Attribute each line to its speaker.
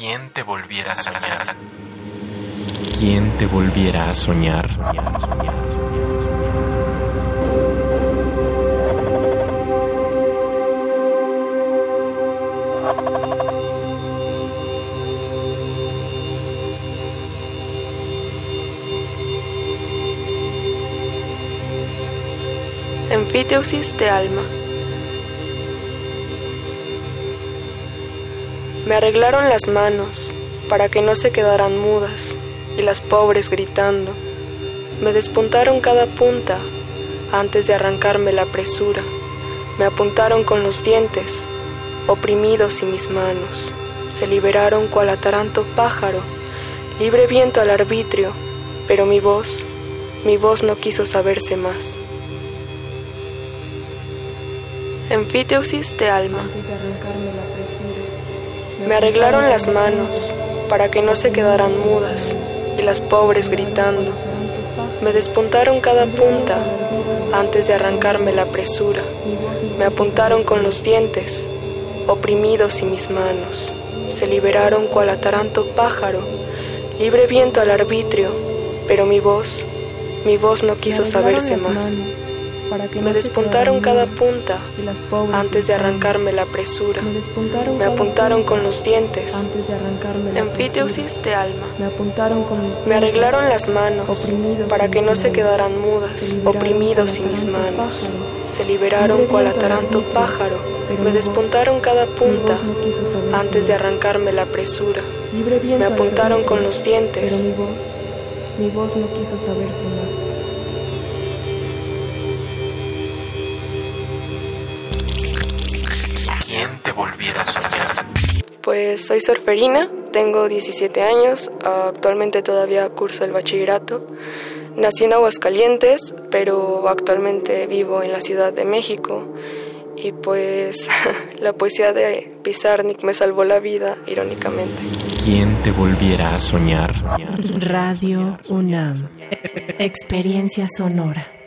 Speaker 1: ¿Quién te volviera a soñar? ¿Quién te volviera a soñar?
Speaker 2: Enfiteusis de alma. Me arreglaron las manos para que no se quedaran mudas y las pobres gritando. Me despuntaron cada punta antes de arrancarme la presura. Me apuntaron con los dientes, oprimidos y mis manos. Se liberaron cual ataranto pájaro, libre viento al arbitrio, pero mi voz, mi voz no quiso saberse más. Enfiteusis de alma. Me arreglaron las manos para que no se quedaran mudas y las pobres gritando. Me despuntaron cada punta antes de arrancarme la presura. Me apuntaron con los dientes, oprimidos y mis manos. Se liberaron cual ataranto pájaro, libre viento al arbitrio, pero mi voz, mi voz no quiso saberse más. Me despuntaron cada punta antes de arrancarme la presura. Me apuntaron con los dientes. Enfiteusis de alma. Me arreglaron las manos para que no se quedaran mudas, oprimidos y mis manos. Se liberaron cual ataranto pájaro. Me despuntaron cada punta antes de arrancarme la presura. Me apuntaron con los dientes.
Speaker 3: Mi voz no quiso saberse más.
Speaker 2: Pues soy surferina, tengo 17 años, actualmente todavía curso el bachillerato. Nací en Aguascalientes, pero actualmente vivo en la Ciudad de México. Y pues la poesía de Pizarnik me salvó la vida, irónicamente.
Speaker 1: ¿Quién te volviera a soñar?
Speaker 4: Radio UNAM. Experiencia sonora.